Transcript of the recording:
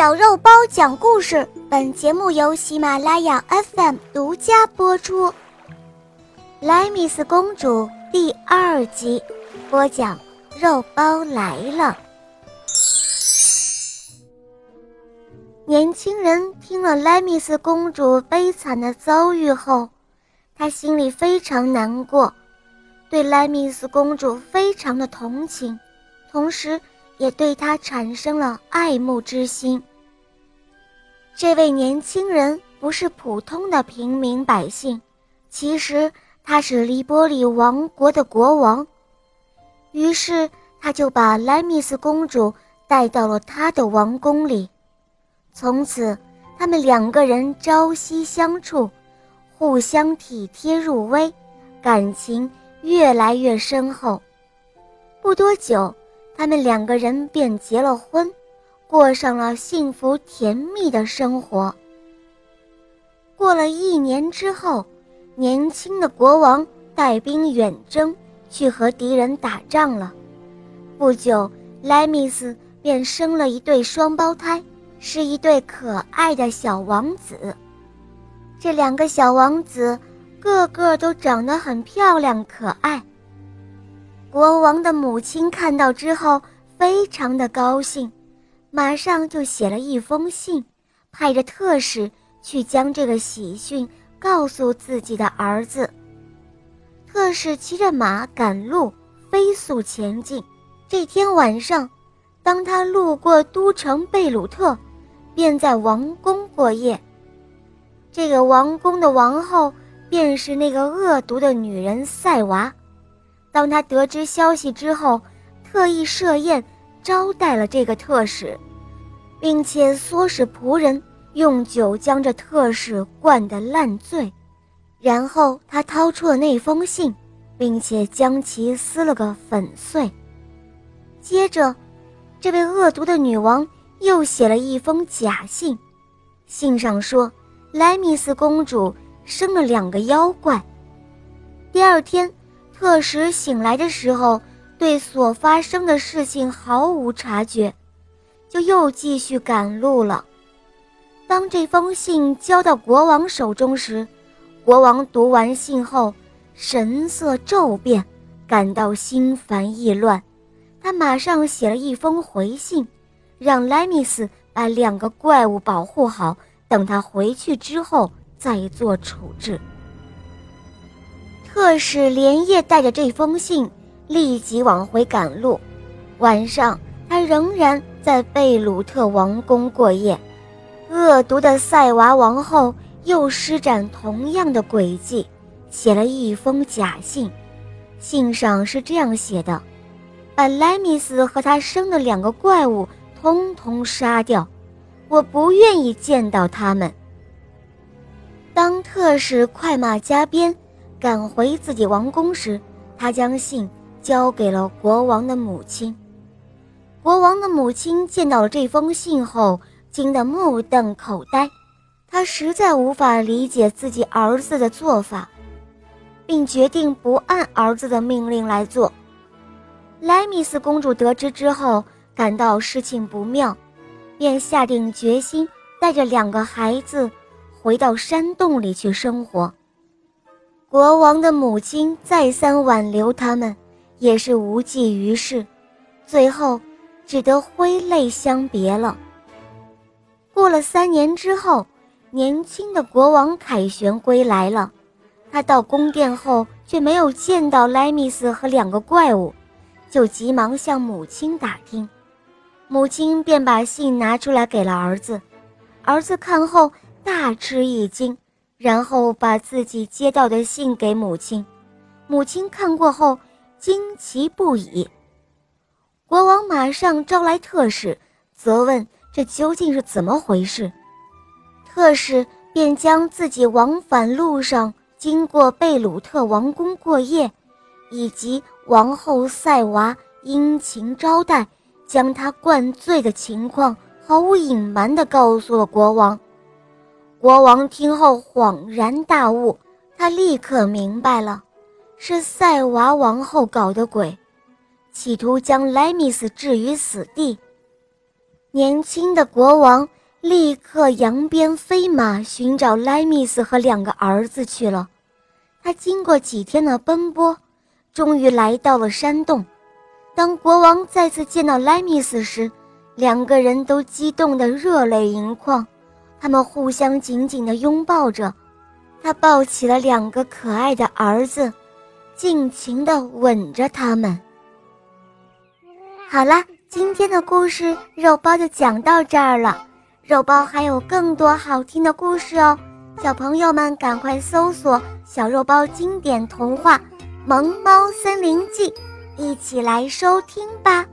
小肉包讲故事，本节目由喜马拉雅 FM 独家播出。《莱米斯公主》第二集，播讲肉包来了。年轻人听了莱米斯公主悲惨的遭遇后，他心里非常难过，对莱米斯公主非常的同情，同时。也对他产生了爱慕之心。这位年轻人不是普通的平民百姓，其实他是黎波里王国的国王。于是他就把莱米斯公主带到了他的王宫里。从此，他们两个人朝夕相处，互相体贴入微，感情越来越深厚。不多久。他们两个人便结了婚，过上了幸福甜蜜的生活。过了一年之后，年轻的国王带兵远征，去和敌人打仗了。不久，莱米斯便生了一对双胞胎，是一对可爱的小王子。这两个小王子个个都长得很漂亮可爱。国王的母亲看到之后，非常的高兴，马上就写了一封信，派着特使去将这个喜讯告诉自己的儿子。特使骑着马赶路，飞速前进。这天晚上，当他路过都城贝鲁特，便在王宫过夜。这个王宫的王后便是那个恶毒的女人赛娃。当他得知消息之后，特意设宴招待了这个特使，并且唆使仆人用酒将这特使灌得烂醉，然后他掏出了那封信，并且将其撕了个粉碎。接着，这位恶毒的女王又写了一封假信，信上说莱米斯公主生了两个妖怪。第二天。特使醒来的时候，对所发生的事情毫无察觉，就又继续赶路了。当这封信交到国王手中时，国王读完信后，神色骤变，感到心烦意乱。他马上写了一封回信，让莱米斯把两个怪物保护好，等他回去之后再做处置。特使连夜带着这封信，立即往回赶路。晚上，他仍然在贝鲁特王宫过夜。恶毒的塞娃王后又施展同样的诡计，写了一封假信。信上是这样写的：“把莱米斯和他生的两个怪物通通杀掉，我不愿意见到他们。”当特使快马加鞭。赶回自己王宫时，他将信交给了国王的母亲。国王的母亲见到了这封信后，惊得目瞪口呆。她实在无法理解自己儿子的做法，并决定不按儿子的命令来做。莱米斯公主得知之后，感到事情不妙，便下定决心带着两个孩子回到山洞里去生活。国王的母亲再三挽留他们，也是无济于事，最后只得挥泪相别了。过了三年之后，年轻的国王凯旋归来了，他到宫殿后却没有见到莱米斯和两个怪物，就急忙向母亲打听，母亲便把信拿出来给了儿子，儿子看后大吃一惊。然后把自己接到的信给母亲，母亲看过后惊奇不已。国王马上招来特使，责问这究竟是怎么回事。特使便将自己往返路上经过贝鲁特王宫过夜，以及王后赛娃殷勤招待、将他灌醉的情况，毫无隐瞒地告诉了国王。国王听后恍然大悟，他立刻明白了，是塞娃王后搞的鬼，企图将莱米斯置于死地。年轻的国王立刻扬鞭飞马寻找莱米斯和两个儿子去了。他经过几天的奔波，终于来到了山洞。当国王再次见到莱米斯时，两个人都激动得热泪盈眶，他们互相紧紧地拥抱着。他抱起了两个可爱的儿子，尽情的吻着他们。好了，今天的故事肉包就讲到这儿了。肉包还有更多好听的故事哦，小朋友们赶快搜索“小肉包经典童话《萌猫森林记》”，一起来收听吧。